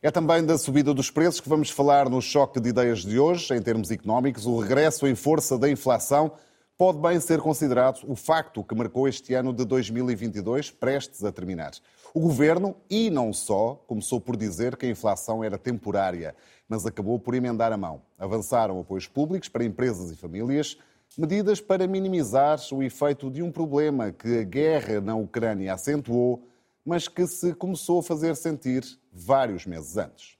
É também da subida dos preços que vamos falar no choque de ideias de hoje, em termos económicos. O regresso em força da inflação pode bem ser considerado o facto que marcou este ano de 2022, prestes a terminar. O governo, e não só, começou por dizer que a inflação era temporária, mas acabou por emendar a mão. Avançaram apoios públicos para empresas e famílias, medidas para minimizar o efeito de um problema que a guerra na Ucrânia acentuou mas que se começou a fazer sentir vários meses antes.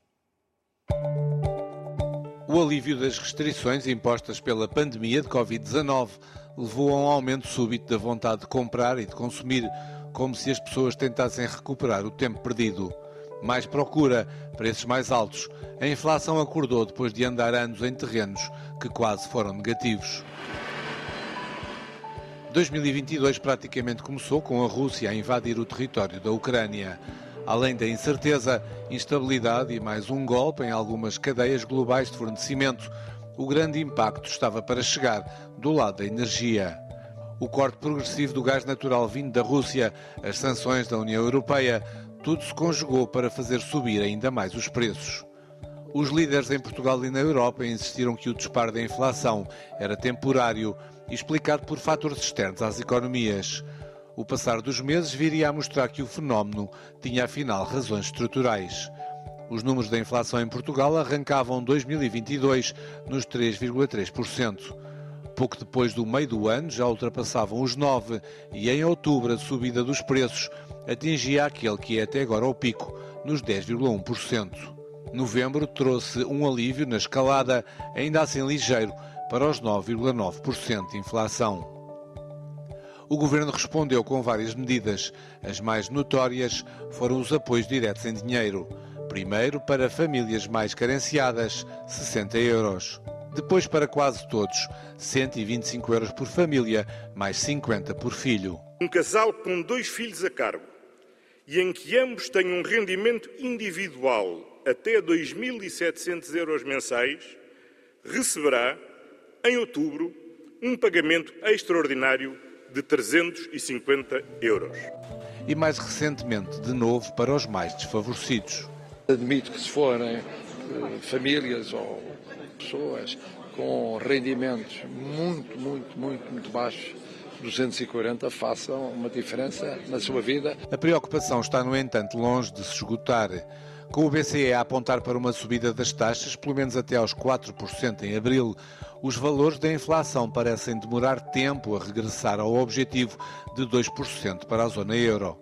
O alívio das restrições impostas pela pandemia de Covid-19 levou a um aumento súbito da vontade de comprar e de consumir, como se as pessoas tentassem recuperar o tempo perdido. Mais procura, preços mais altos. A inflação acordou depois de andar anos em terrenos que quase foram negativos. 2022 praticamente começou com a Rússia a invadir o território da Ucrânia. Além da incerteza, instabilidade e mais um golpe em algumas cadeias globais de fornecimento, o grande impacto estava para chegar do lado da energia. O corte progressivo do gás natural vindo da Rússia, as sanções da União Europeia, tudo se conjugou para fazer subir ainda mais os preços. Os líderes em Portugal e na Europa insistiram que o disparo da inflação era temporário explicado por fatores externos às economias. O passar dos meses viria a mostrar que o fenómeno tinha afinal razões estruturais. Os números da inflação em Portugal arrancavam 2022 nos 3,3%. Pouco depois do meio do ano já ultrapassavam os 9% e em outubro a subida dos preços atingia aquele que é até agora o pico, nos 10,1%. Novembro trouxe um alívio na escalada, ainda assim ligeiro, para os 9,9% de inflação. O governo respondeu com várias medidas. As mais notórias foram os apoios diretos em dinheiro. Primeiro, para famílias mais carenciadas, 60 euros. Depois, para quase todos, 125 euros por família, mais 50 por filho. Um casal com dois filhos a cargo e em que ambos têm um rendimento individual até 2.700 euros mensais, receberá em outubro, um pagamento extraordinário de 350 euros. E mais recentemente, de novo, para os mais desfavorecidos. Admito que se forem eh, famílias ou pessoas com rendimentos muito, muito, muito, muito baixos, 240 façam uma diferença na sua vida. A preocupação está, no entanto, longe de se esgotar. Com o BCE a apontar para uma subida das taxas, pelo menos até aos 4% em abril, os valores da inflação parecem demorar tempo a regressar ao objetivo de 2% para a zona euro.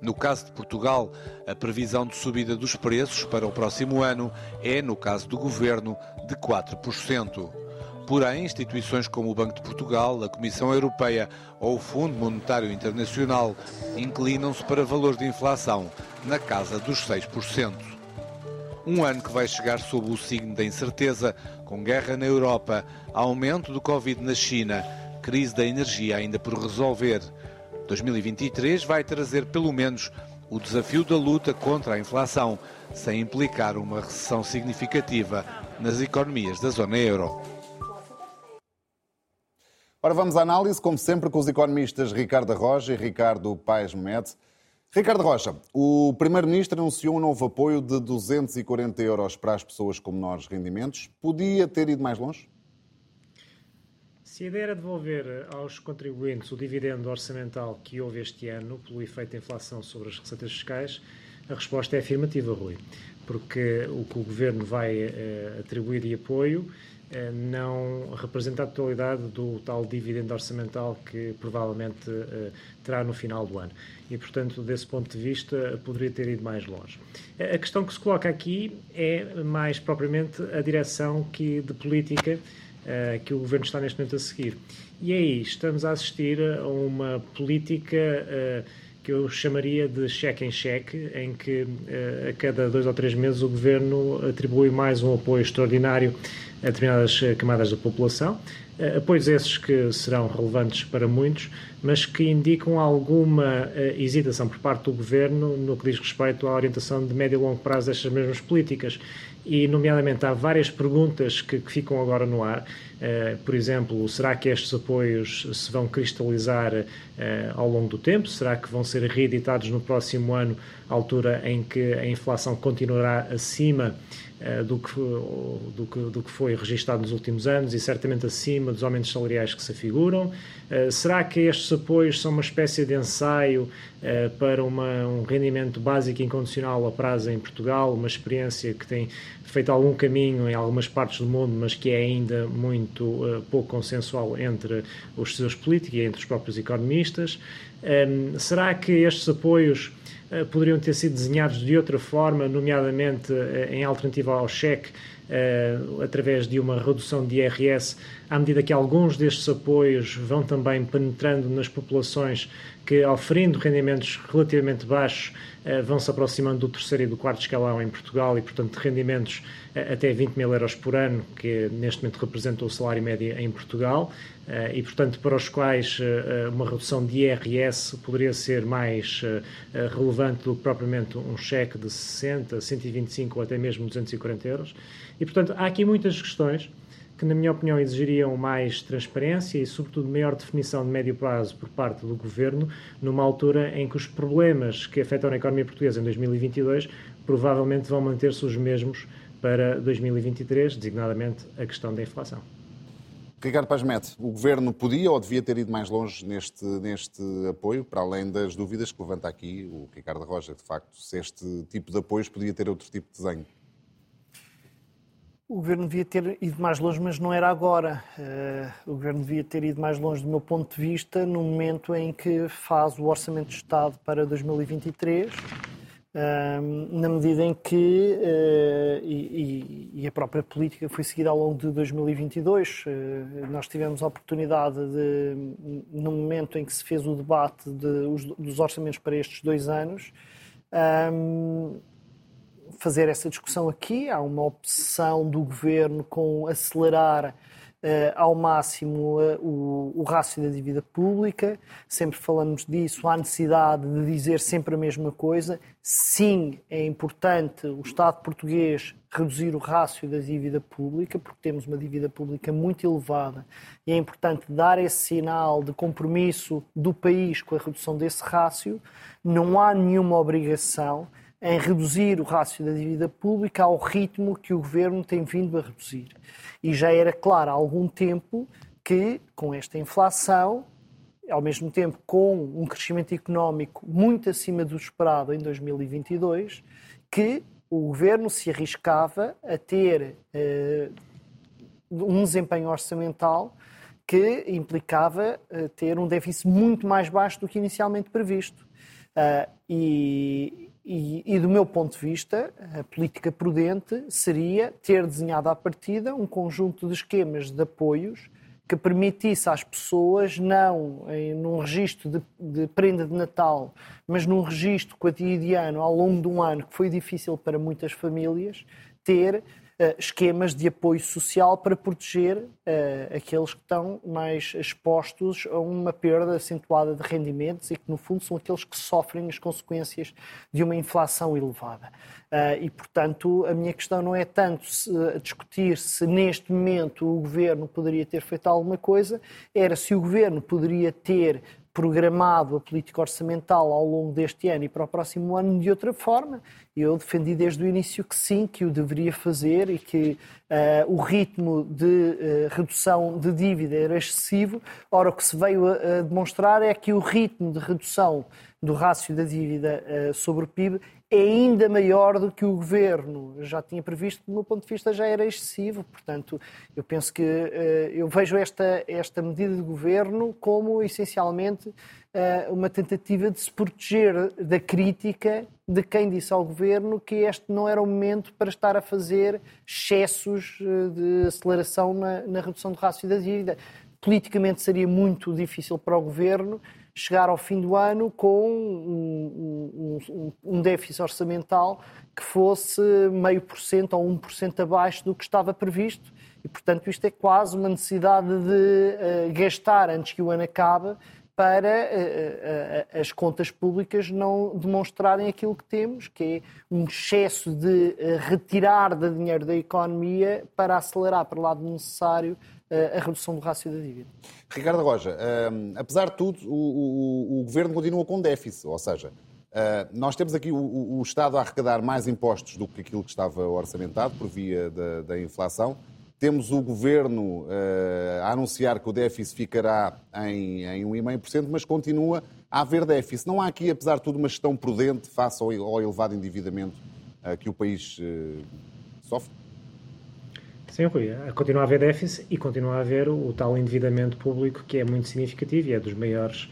No caso de Portugal, a previsão de subida dos preços para o próximo ano é, no caso do governo, de 4%. Porém, instituições como o Banco de Portugal, a Comissão Europeia ou o Fundo Monetário Internacional inclinam-se para valores de inflação na casa dos 6%. Um ano que vai chegar sob o signo da incerteza, com guerra na Europa, aumento do Covid na China, crise da energia ainda por resolver. 2023 vai trazer pelo menos o desafio da luta contra a inflação, sem implicar uma recessão significativa nas economias da zona euro. Ora, vamos à análise, como sempre, com os economistas Ricardo Roja e Ricardo Paes Momed. Ricardo Rocha, o Primeiro-Ministro anunciou um novo apoio de 240 euros para as pessoas com menores rendimentos. Podia ter ido mais longe? Se a ideia era devolver aos contribuintes o dividendo orçamental que houve este ano, pelo efeito da inflação sobre as receitas fiscais, a resposta é afirmativa, Rui. Porque o que o Governo vai eh, atribuir de apoio não representa a totalidade do tal dividendo orçamental que provavelmente eh, terá no final do ano. E, portanto, desse ponto de vista, poderia ter ido mais longe. A questão que se coloca aqui é mais propriamente a direção que, de política uh, que o governo está neste momento a seguir. E aí estamos a assistir a uma política uh, que eu chamaria de cheque em cheque, em que a cada dois ou três meses o governo atribui mais um apoio extraordinário a determinadas camadas da população, apoios esses que serão relevantes para muitos, mas que indicam alguma hesitação por parte do Governo no que diz respeito à orientação de médio e longo prazo destas mesmas políticas e, nomeadamente, há várias perguntas que, que ficam agora no ar. Por exemplo, será que estes apoios se vão cristalizar ao longo do tempo? Será que vão ser reeditados no próximo ano, altura em que a inflação continuará acima uh, do, que, do, que, do que foi registado nos últimos anos e certamente acima dos aumentos salariais que se afiguram? será que estes apoios são uma espécie de ensaio para uma, um rendimento básico incondicional a prazo em Portugal, uma experiência que tem feito algum caminho em algumas partes do mundo, mas que é ainda muito pouco consensual entre os seus políticos e entre os próprios economistas. Ehm, será que estes apoios uh, poderiam ter sido desenhados de outra forma, nomeadamente uh, em alternativa ao cheque, através de uma redução de IRS, à medida que alguns destes apoios vão também penetrando nas populações que, oferindo rendimentos relativamente baixos, eh, vão se aproximando do terceiro e do quarto escalão em Portugal e, portanto, rendimentos eh, até 20 mil euros por ano, que neste momento representa o salário médio em Portugal, eh, e, portanto, para os quais uma redução de IRS poderia ser mais relevante do que propriamente um cheque de 60, 125 ou até mesmo 240 euros. E, portanto, há aqui muitas questões que, na minha opinião, exigiriam mais transparência e, sobretudo, maior definição de médio prazo por parte do Governo, numa altura em que os problemas que afetam a economia portuguesa em 2022 provavelmente vão manter-se os mesmos para 2023, designadamente a questão da inflação. Ricardo Paz o Governo podia ou devia ter ido mais longe neste, neste apoio, para além das dúvidas que levanta aqui o Ricardo Roja, de facto, se este tipo de apoios podia ter outro tipo de desenho? O governo devia ter ido mais longe, mas não era agora. Uh, o governo devia ter ido mais longe, do meu ponto de vista, no momento em que faz o Orçamento de Estado para 2023, uh, na medida em que, uh, e, e, a própria política foi seguida ao longo de 2022. Eh, nós tivemos a oportunidade de, no momento em que se fez o debate de, os, dos orçamentos para estes dois anos, fazer essa discussão aqui. Há uma opção do governo com acelerar uh, ao máximo uh, o, o rácio da dívida pública. Sempre falamos disso. Há necessidade de dizer sempre a mesma coisa. Sim, é importante o Estado português reduzir o rácio da dívida pública, porque temos uma dívida pública muito elevada e é importante dar esse sinal de compromisso do país com a redução desse rácio. Não há nenhuma obrigação em reduzir o rácio da dívida pública ao ritmo que o governo tem vindo a reduzir. E já era claro há algum tempo que, com esta inflação, ao mesmo tempo com um crescimento económico muito acima do esperado em 2022, que o governo se arriscava a ter uh, um desempenho orçamental que implicava uh, ter um déficit muito mais baixo do que inicialmente previsto. Uh, e, e, e, do meu ponto de vista, a política prudente seria ter desenhado à partida um conjunto de esquemas de apoios que permitisse às pessoas, não em, num registro de, de, prenda de Natal, mas num registro cotidiano ao longo de um ano que foi difícil para muitas famílias, ter esquemas de apoio social para proteger uh, aqueles que estão mais expostos a uma perda acentuada de rendimentos e que, no fundo, são aqueles que sofrem as consequências de uma inflação elevada. Uh, e, portanto, a minha questão não é tanto se, discutir se neste momento o governo poderia ter feito alguma coisa, era se o governo poderia ter programado a política orçamental ao longo deste ano e para o próximo ano de outra forma. Eu defendi desde o início que sim, que o deveria fazer e que uh, o ritmo de uh, redução de dívida era excessivo. Ora, o que se veio a, a, demonstrar é que o ritmo de redução do rácio da dívida uh, sobre o PIB é ainda maior do que o governo já tinha previsto, do meu ponto de vista já era excessivo. Portanto, eu penso que uh, eu vejo esta, esta medida de governo como essencialmente uh, uma tentativa de se proteger da crítica de quem disse ao governo que este não era o momento para estar a fazer excessos de aceleração na, na redução do rácio da dívida. Politicamente seria muito difícil para o governo chegar ao fim do ano com um, um, um déficit orçamental que fosse meio por cento ou um por cento abaixo do que estava previsto. E, portanto, isto é quase uma necessidade de uh, gastar antes que o ano acabe para uh, uh, as contas públicas não demonstrarem aquilo que temos, que é um excesso de retirar de dinheiro da economia para acelerar para o lado necessário a redução do rácio da dívida. Ricardo Roja, apesar de tudo, o, o, o, governo continua com déficit, ou seja, nós temos aqui o, o, Estado a arrecadar mais impostos do que aquilo que estava orçamentado por via da, da inflação. Temos o governo uh, a anunciar que o déficit ficará em, em 1,5%, mas continua a haver déficit. Não há aqui, apesar de tudo, uma gestão prudente face ao, ao elevado endividamento uh, que o país uh, sofre? Sim, Rui. Continua a haver déficit e continua a haver o, tal endividamento público que é muito significativo e é dos maiores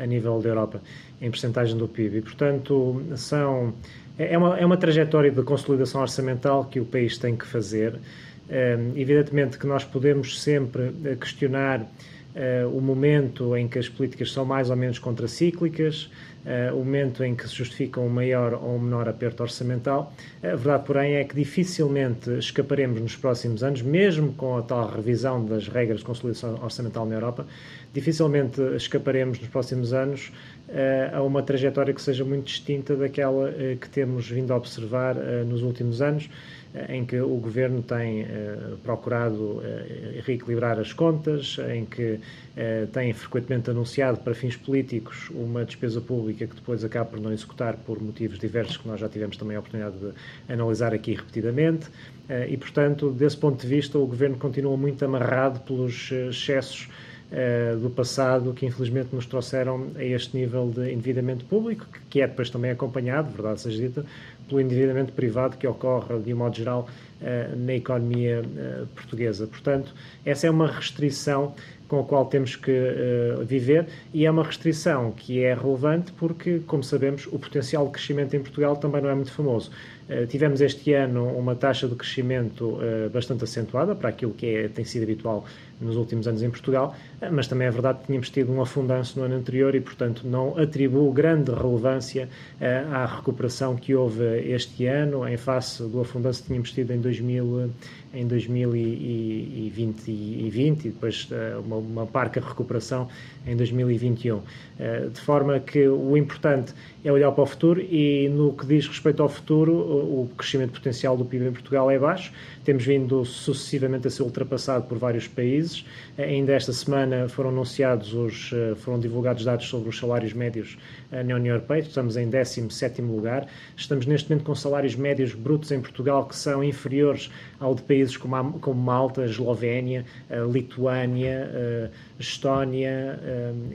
a nível da Europa, em percentagem do PIB. E, portanto, são, é, é uma, é uma trajetória de consolidação orçamental que o país tem que fazer evidentemente que nós podemos sempre eh, questionar eh, o momento em que as políticas são mais ou menos contracíclicas, eh, o momento em que se justifica um maior ou um menor aperto orçamental. A verdade, porém, é que dificilmente escaparemos nos próximos anos, mesmo com a tal revisão das regras de consolidação orçamental na Europa, dificilmente escaparemos nos próximos anos a uma trajetória que seja muito distinta daquela que temos vindo a observar nos últimos anos em que o governo tem uh, procurado uh, reequilibrar as contas, em que uh, tem frequentemente anunciado para fins políticos uma despesa pública que depois acaba por não executar por motivos diversos que nós já tivemos também a oportunidade de analisar aqui repetidamente. e, portanto, desse ponto de vista, o governo continua muito amarrado pelos excessos do passado que infelizmente nos trouxeram a este nível de endividamento público, que é depois também acompanhado, verdade seja dita, pelo endividamento privado que ocorre, de um modo geral, eh, na economia eh, portuguesa. Portanto, essa é uma restrição com a qual temos que viver e é uma restrição que é relevante porque, como sabemos, o potencial de crescimento em Portugal também não é muito famoso. Uh, tivemos este ano uma taxa de crescimento uh, bastante acentuada para aquilo que é, tem sido habitual nos últimos anos em Portugal, mas também é verdade que tínhamos tido um afundanço no ano anterior e, portanto, não atribuo grande relevância à recuperação que houve este ano em face do afundanço que tínhamos tido em 2000 em 2020 e, 20, e depois uma, uma parca recuperação em 2021. Uh, eh, de forma que o importante é olhar para o futuro e no que diz respeito ao futuro, o crescimento potencial do PIB em Portugal é baixo. Temos vindo sucessivamente a ser ultrapassado por vários países. Ainda esta semana foram anunciados os, eh, foram divulgados dados sobre os salários médios na União Europeia. Estamos em 17º lugar. Estamos neste momento com salários médios brutos em Portugal que são inferiores ao de países como, como Malta, Eslovénia, Lituânia, Estónia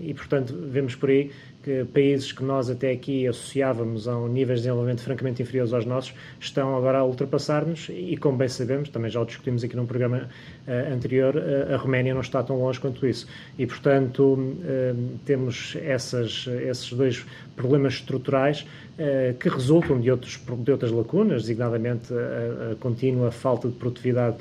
e, portanto, vemos por aí que países que nós até aqui associávamos a um níveis de desenvolvimento francamente inferiores aos nossos estão agora a ultrapassar-nos e, como bem sabemos, também já o discutimos aqui num programa uh, anterior, uh, a Roménia não está tão longe quanto isso. E, portanto, uh, temos essas, esses dois problemas estruturais que resultam de, outros, de outras lacunas, designadamente a, a contínua falta de produtividade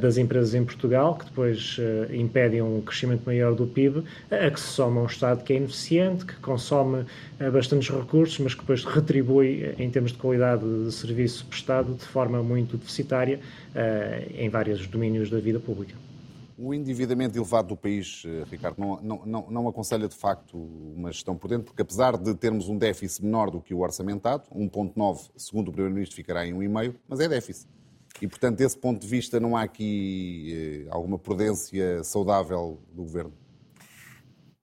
das empresas em Portugal, que depois impedem um crescimento maior do PIB, a que se soma um Estado que é ineficiente, que consome bastantes recursos, mas que depois retribui em termos de qualidade de serviço prestado de forma muito deficitária em vários domínios da vida pública. O endividamento elevado do país, eh, Ricardo, não, não, não, aconselha de facto uma gestão prudente, porque apesar de termos um déficit menor do que o orçamentado, 1,9 segundo o Primeiro-Ministro ficará em 1,5, mas é déficit. E, portanto, desse ponto de vista, não há aqui eh, alguma prudência saudável do Governo?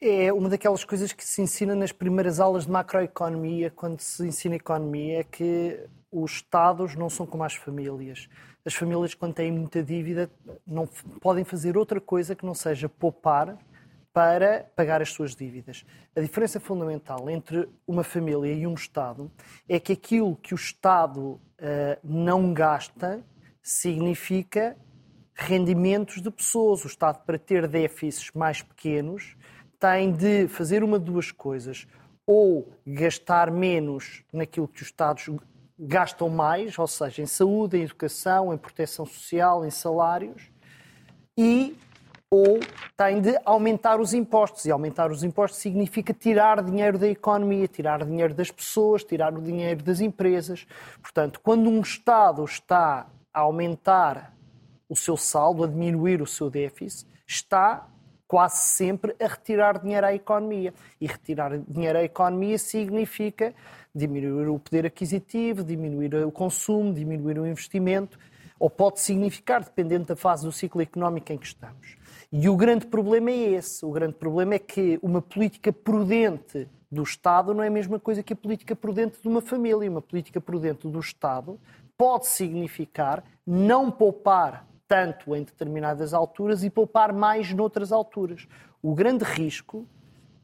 É uma daquelas coisas que se ensina nas primeiras aulas de macroeconomia, quando se ensina economia, é que os Estados não são como as famílias as famílias, quando têm muita dívida, não podem fazer outra coisa que não seja poupar para pagar as suas dívidas. A diferença fundamental entre uma família e um Estado é que aquilo que o Estado uh, não gasta significa rendimentos de pessoas. O Estado, para ter déficits mais pequenos, tem de fazer uma de duas coisas. Ou gastar menos naquilo que os Estados gastam mais, ou seja, em saúde, em educação, em proteção social, em salários, e ou têm de aumentar os impostos. E aumentar os impostos significa tirar dinheiro da economia, tirar dinheiro das pessoas, tirar o dinheiro das empresas. Portanto, quando um Estado está a aumentar o seu saldo, a diminuir o seu déficit, está quase sempre a retirar dinheiro à economia. E retirar dinheiro à economia significa diminuir o poder aquisitivo, diminuir o consumo, diminuir o investimento, ou pode significar, dependendo da fase do ciclo económico em que estamos. E o grande problema é esse. O grande problema é que uma política prudente do Estado não é a mesma coisa que a política prudente de uma família. Uma política prudente do Estado pode significar não poupar tanto em determinadas alturas e poupar mais noutras alturas. O grande risco,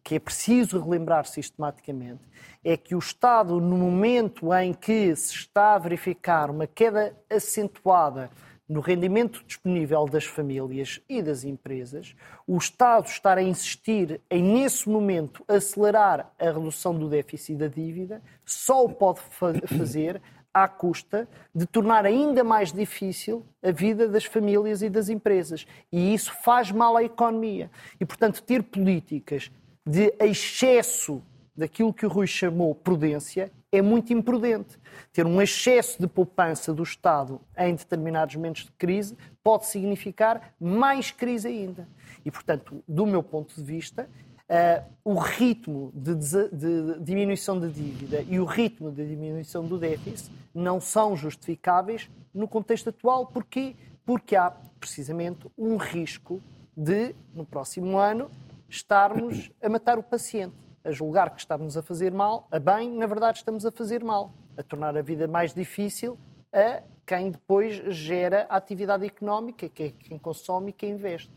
que é preciso relembrar sistematicamente, é que o Estado, no momento em que se está a verificar uma queda acentuada no rendimento disponível das famílias e das empresas, o Estado estar a insistir em, nesse momento, acelerar a redução do déficit da dívida, só o pode fazer à custa de tornar ainda mais difícil a vida das famílias e das empresas. E isso faz mal à economia. E, portanto, ter políticas de excesso daquilo que o Rui chamou prudência é muito imprudente. Ter um excesso de poupança do Estado em determinados momentos de crise pode significar mais crise ainda. E, portanto, do meu ponto de vista, uh, o ritmo de, de, diminuição da dívida e o ritmo de diminuição do déficit não são justificáveis no contexto atual. Porquê? Porque há, precisamente, um risco de, no próximo ano, estarmos a matar o paciente a julgar que estamos a fazer mal, a bem, na verdade estamos a fazer mal, a tornar a vida mais difícil a quem depois gera a atividade económica, que é quem consome e quem investe.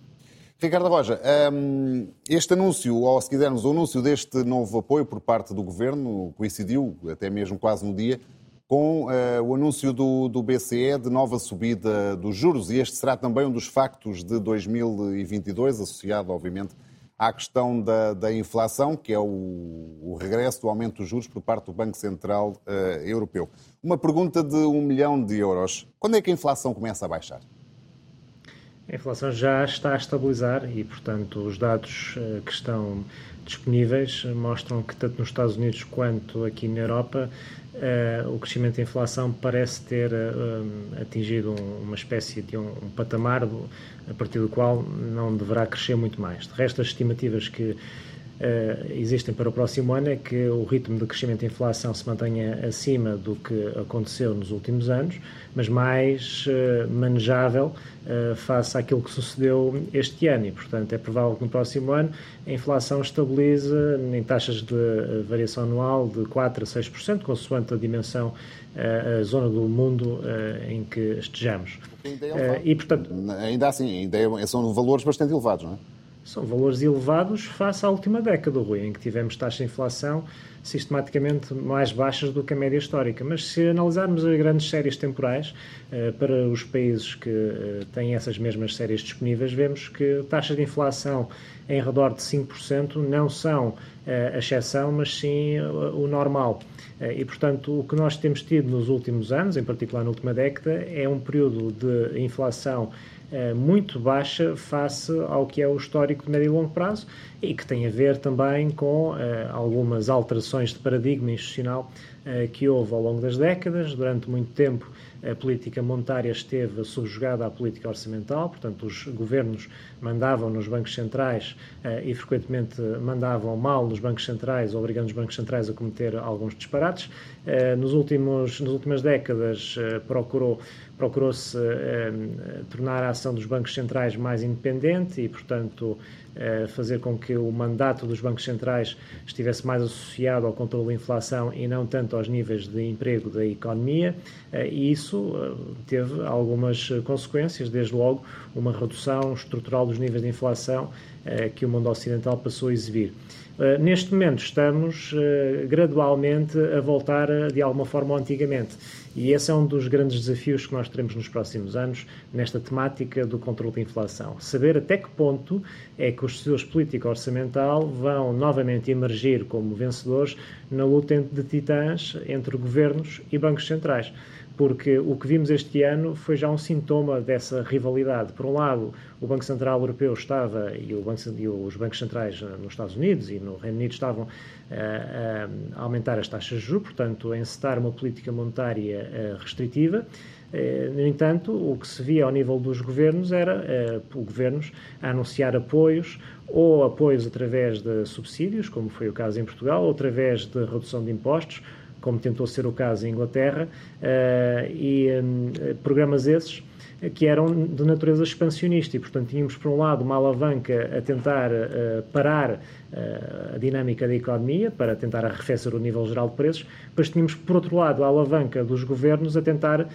Ricardo Roja, hum, este anúncio, ou se quisermos, o anúncio deste novo apoio por parte do Governo coincidiu, até mesmo quase no dia, com uh, o anúncio do, do, BCE de nova subida dos juros, e este será também um dos factos de 2022, associado, obviamente, à questão da, da inflação, que é o, o, regresso do aumento dos juros por parte do Banco Central uh, Europeu. Uma pergunta de um milhão de euros. Quando é que a inflação começa a baixar? A inflação já está a estabilizar e, portanto, os dados uh, que estão disponíveis mostram que, tanto nos Estados Unidos quanto aqui na Europa, uh, o crescimento da inflação parece ter uh, atingido um, uma espécie de um, patamar a partir do qual não deverá crescer muito mais. De resto, as estimativas que existem para o próximo ano é que o ritmo de crescimento da inflação se mantenha acima do que aconteceu nos últimos anos, mas mais uh, manejável uh, face àquilo que sucedeu este ano. E, portanto, é provável que no próximo ano a inflação estabilize em taxas de variação anual de 4% a 6%, consoante a dimensão, a zona do mundo em que estejamos. É e, portanto, ainda assim, ainda é, são valores bastante elevados, não é? São valores elevados face à última década, Rui, em que tivemos taxas de inflação sistematicamente mais baixas do que a média histórica. Mas se analisarmos as grandes séries temporais eh, para os países que eh, têm essas mesmas séries disponíveis, vemos que taxas de inflação em redor de 5% não são eh, a exceção, mas sim o normal. E, portanto, o que nós temos tido nos últimos anos, em particular na última década, é um período de inflação muito baixa face ao que é o histórico de médio e longo prazo e que tem a ver também com uh, algumas alterações de paradigma institucional uh, que houve ao longo das décadas. Durante muito tempo, a política monetária esteve subjugada à política orçamental, portanto, os governos mandavam nos bancos centrais e frequentemente mandavam mal nos bancos centrais, obrigando os bancos centrais a cometer alguns disparates. nos últimos, nas últimas décadas, procurou procurou-se eh, tornar a ação dos bancos centrais mais independente e, portanto, eh, fazer com que o mandato dos bancos centrais estivesse mais associado ao controle da inflação e não tanto aos níveis de emprego da economia, eh, e isso teve algumas consequências, desde logo uma redução estrutural dos níveis de inflação que o mundo ocidental passou a exibir. Neste momento estamos gradualmente a voltar de alguma forma ao antigamente. E esse é um dos grandes desafios que nós teremos nos próximos anos nesta temática do controle da inflação. Saber até que ponto é que os seus política orçamental vão novamente emergir como vencedores na luta de titãs entre governos e bancos centrais porque o que vimos este ano foi já um sintoma dessa rivalidade. Por um lado, o Banco Central Europeu estava, e, Banco, e os bancos centrais nos Estados Unidos e no Reino Unido estavam uh, a aumentar as taxas de juros, portanto, a encetar uma política monetária uh, restritiva. No entanto, o que se via ao nível dos governos era o governos a anunciar apoios ou apoios através de subsídios, como foi o caso em Portugal, ou através de redução de impostos, como tentou ser o caso em Inglaterra, e hum, programas esses que eram de natureza expansionista. E, portanto, tínhamos, por um lado, uma alavanca a tentar uh, parar uh, a dinâmica da economia, para tentar arrefecer o nível geral de preços, depois tínhamos, por outro lado, a alavanca dos governos a tentar uh,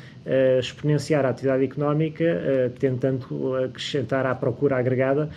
exponenciar a atividade económica, tentando acrescentar à procura agregada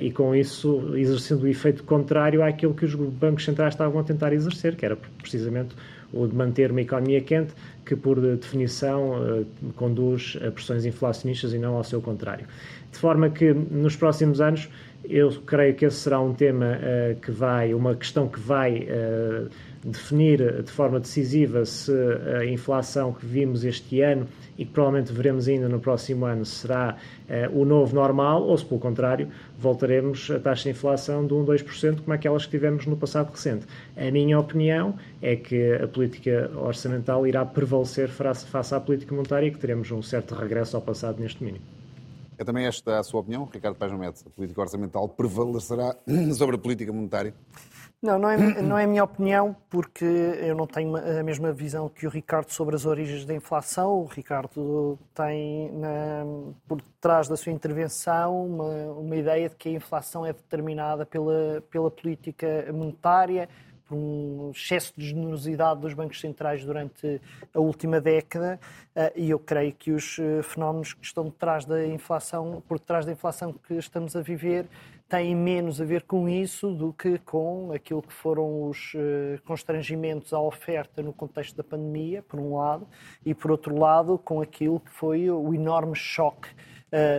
e, com isso, exercendo o efeito contrário àquilo que os bancos centrais estavam a tentar exercer, que era precisamente o de manter uma economia quente, que por definição eh, conduz a pressões inflacionistas e não ao seu contrário. De forma que nos próximos anos eu creio que esse será um tema uh, que vai, uma questão que vai uh, definir de forma decisiva se a inflação que vimos este ano e que provavelmente veremos ainda no próximo ano será uh, o novo normal ou se, pelo contrário, voltaremos a taxa de inflação de 1, 2%, como aquelas que tivemos no passado recente. A minha opinião é que a política orçamental irá prevalecer face à política monetária e que teremos um certo regresso ao passado neste mínimo. É também esta a sua opinião, Ricardo Paz A política orçamental prevalecerá sobre a política monetária? Não, não é, não é a minha opinião, porque eu não tenho a mesma visão que o Ricardo sobre as origens da inflação. O Ricardo tem na, por trás da sua intervenção uma, uma ideia de que a inflação é determinada pela, pela política monetária, por um excesso de generosidade dos bancos centrais durante a última década eh, e eu creio que os eh, fenómenos que estão detrás da inflação, por detrás da inflação que estamos a viver, têm menos a ver com isso do que com aquilo que foram os eh, constrangimentos à oferta no contexto da pandemia, por um lado, e por outro lado, com aquilo que foi o enorme choque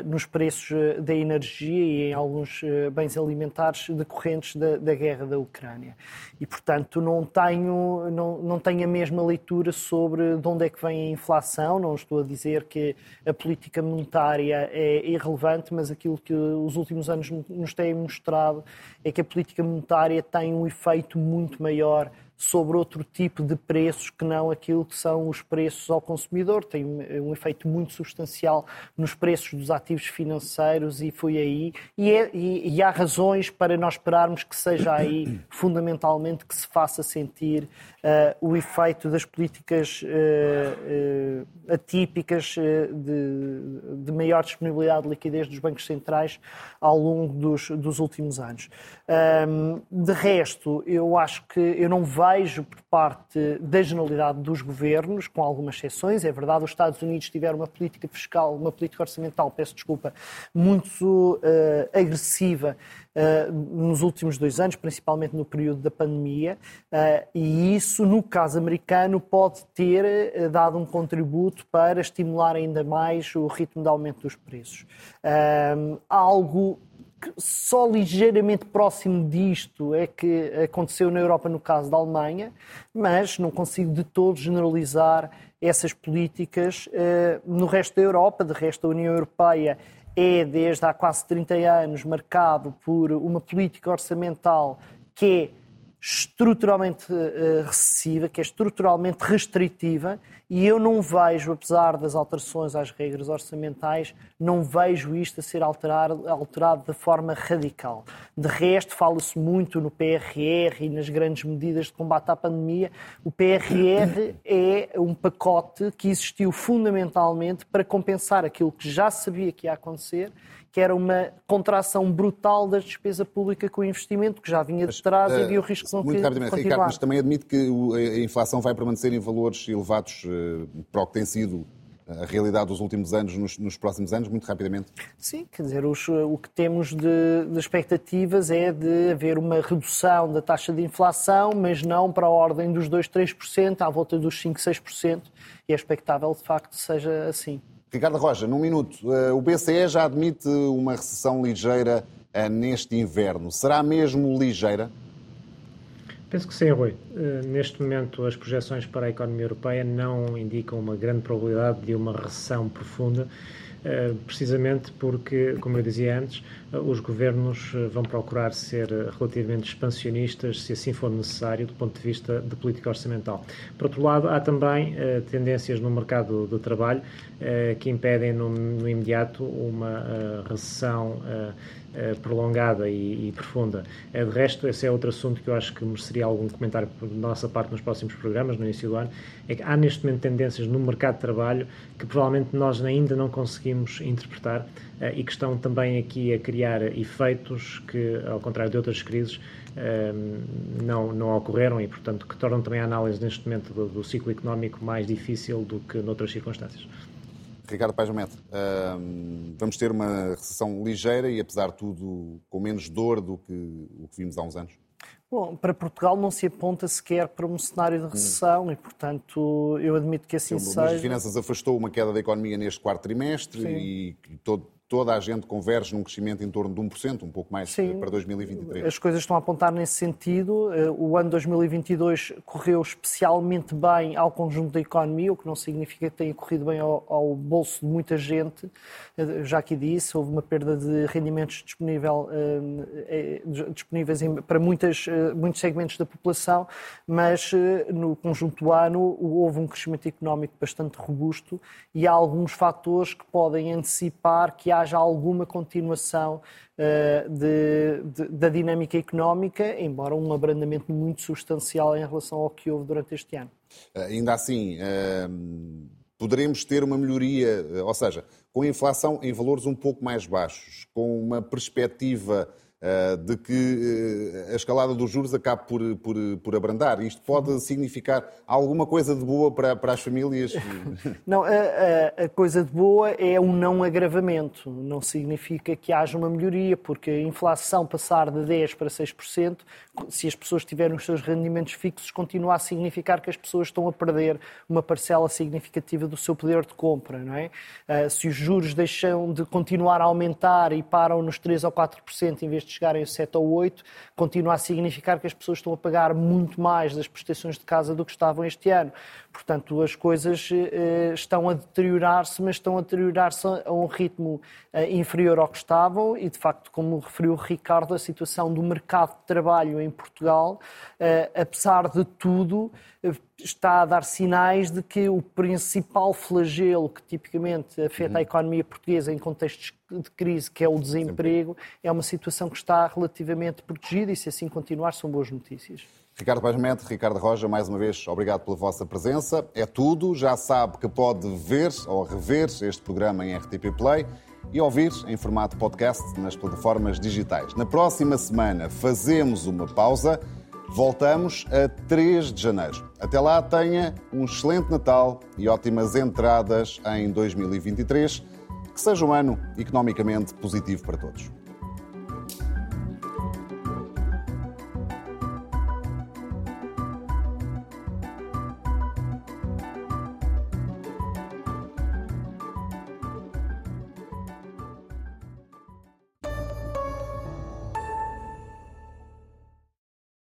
nos preços eh, da energia e em alguns eh, bens alimentares decorrentes da, da guerra da Ucrânia. E, portanto, não tenho, não, não tenho a mesma leitura sobre de onde é que vem a inflação. Não estou a dizer que a política monetária é irrelevante, mas aquilo que os últimos anos nos têm mostrado é que a política monetária tem um efeito muito maior sobre outro tipo de preços que não aquilo que são os preços ao consumidor. Tem um efeito muito substancial nos preços dos ativos financeiros e foi aí. E, é, e, e há razões para nós esperarmos que seja aí, fundamentalmente, que se faça sentir o efeito das políticas uh, uh, atípicas de, de, maior disponibilidade de liquidez dos bancos centrais ao longo dos, dos últimos anos. Um, de resto, eu acho que eu não vejo por parte da generalidade dos governos, com algumas exceções, é verdade, os Estados Unidos tiveram uma política fiscal, uma política orçamental, peço desculpa, muito agressiva nos últimos dois anos, principalmente no período da pandemia, uh, e isso, no caso americano, pode ter dado um contributo para estimular ainda mais o ritmo de aumento dos preços. algo só ligeiramente próximo disto é que aconteceu na Europa no caso da Alemanha, mas não consigo de todo generalizar essas políticas no resto da Europa. De resto, a União Europeia é, desde há quase 30 anos, marcado por uma política orçamental que é estruturalmente uh, recessiva, que é estruturalmente restritiva, e eu não vejo, apesar das alterações às regras orçamentais, não vejo isto a ser alterado, alterado de forma radical. De resto, fala-se muito no PRR e nas grandes medidas de combate à pandemia. O PRR é um pacote que existiu fundamentalmente para compensar aquilo que já sabia que ia acontecer que era uma contração brutal da despesa pública com o investimento, que já vinha de trás mas, e havia o risco de Muito que rapidamente, continuar. Ricardo, mas também admite que a inflação vai permanecer em valores elevados eh, para o que tem sido a realidade dos últimos anos nos, nos, próximos anos, muito rapidamente? Sim, quer dizer, os, o que temos de, de, expectativas é de haver uma redução da taxa de inflação, mas não para a ordem dos 2, 3%, à volta dos 5, 6%, e é expectável, de facto, seja assim. Ricardo Rocha, num minuto. Eh, o BCE já admite uma recessão ligeira eh, neste inverno. Será mesmo ligeira? Penso que sim, Rui. Eh, neste momento, as projeções para a economia europeia não indicam uma grande probabilidade de uma recessão profunda. precisamente porque, como eu dizia antes, os governos vão procurar ser relativamente expansionistas, se assim for necessário, do ponto de vista de política orçamental. Por outro lado, há também tendências no mercado de trabalho que impedem no, imediato uma recessão eh, prolongada e, e, profunda. Eh, de resto, esse é outro assunto que eu acho que mereceria algum comentário da nossa parte nos próximos programas, no início do ano, é que há neste momento tendências no mercado de trabalho que provavelmente nós ainda não conseguimos interpretar eh, e que estão também aqui a criar efeitos que, ao contrário de outras crises, não, não ocorreram e, portanto, que tornam também a análise neste momento do, do ciclo económico mais difícil do que noutras circunstâncias. Ricardo Paes vamos ter uma recessão ligeira e, apesar de tudo, com menos dor do que o que vimos há uns anos? Bom, para Portugal não se aponta sequer para um cenário de recessão hum. e, portanto, eu admito que assim Sim, seja. Mas Finanças afastou uma queda da economia neste quarto trimestre Sim. e todo, toda a gente converge num crescimento em torno de 1%, um pouco mais Sim, para 2023. As coisas estão a apontar nesse sentido. Eh, o ano 2022 correu especialmente bem ao conjunto da economia, o que não significa que tenha corrido bem ao, ao bolso de muita gente. Eh, já aqui disse, houve uma perda de rendimentos disponível, eh, disponíveis para muitas, muitos segmentos da população, mas no conjunto do ano houve um crescimento económico bastante robusto e há alguns fatores que podem antecipar que há haja alguma continuação uh, de, de, da dinâmica económica, embora um abrandamento muito substancial em relação ao que houve durante este ano. Uh, ainda assim, uh, poderemos ter uma melhoria, ou seja, com a inflação em valores um pouco mais baixos, com uma perspectiva eh, de que eh, a escalada dos juros acabe por, por, por abrandar. Isto pode significar alguma coisa de boa para, para as famílias? Não, a, a, a, coisa de boa é um não agravamento. Não significa que haja uma melhoria, porque a inflação passar de 10% para 6%, se as pessoas tiverem os seus rendimentos fixos, continua a significar que as pessoas estão a perder uma parcela significativa do seu poder de compra. Não é? Eh, se os juros deixam de continuar a aumentar e param nos 3% ou 4% em vez de chegarem a 7 ou 8, continua a significar que as pessoas estão a pagar muito mais das prestações de casa do que estavam este ano. Portanto, as coisas eh, estão a deteriorar-se, mas estão a deteriorar-se a um ritmo eh, inferior ao que estavam e, de facto, como referiu o Ricardo, a situação do mercado de trabalho em Portugal, eh, apesar de tudo, está a dar sinais de que o principal flagelo que tipicamente afeta uhum. a economia portuguesa em contextos de crise, que é o desemprego, é uma situação que está relativamente protegida e, se assim continuar, são boas notícias. Ricardo Paz Ricardo Roja, mais uma vez, obrigado pela vossa presença. É tudo. Já sabe que pode ver ou rever este programa em RTP Play e ouvir em formato podcast nas plataformas digitais. Na próxima semana fazemos uma pausa. Voltamos a 3 de janeiro. Até lá, tenha um excelente Natal e ótimas entradas em 2023. Que seja um ano economicamente positivo para todos.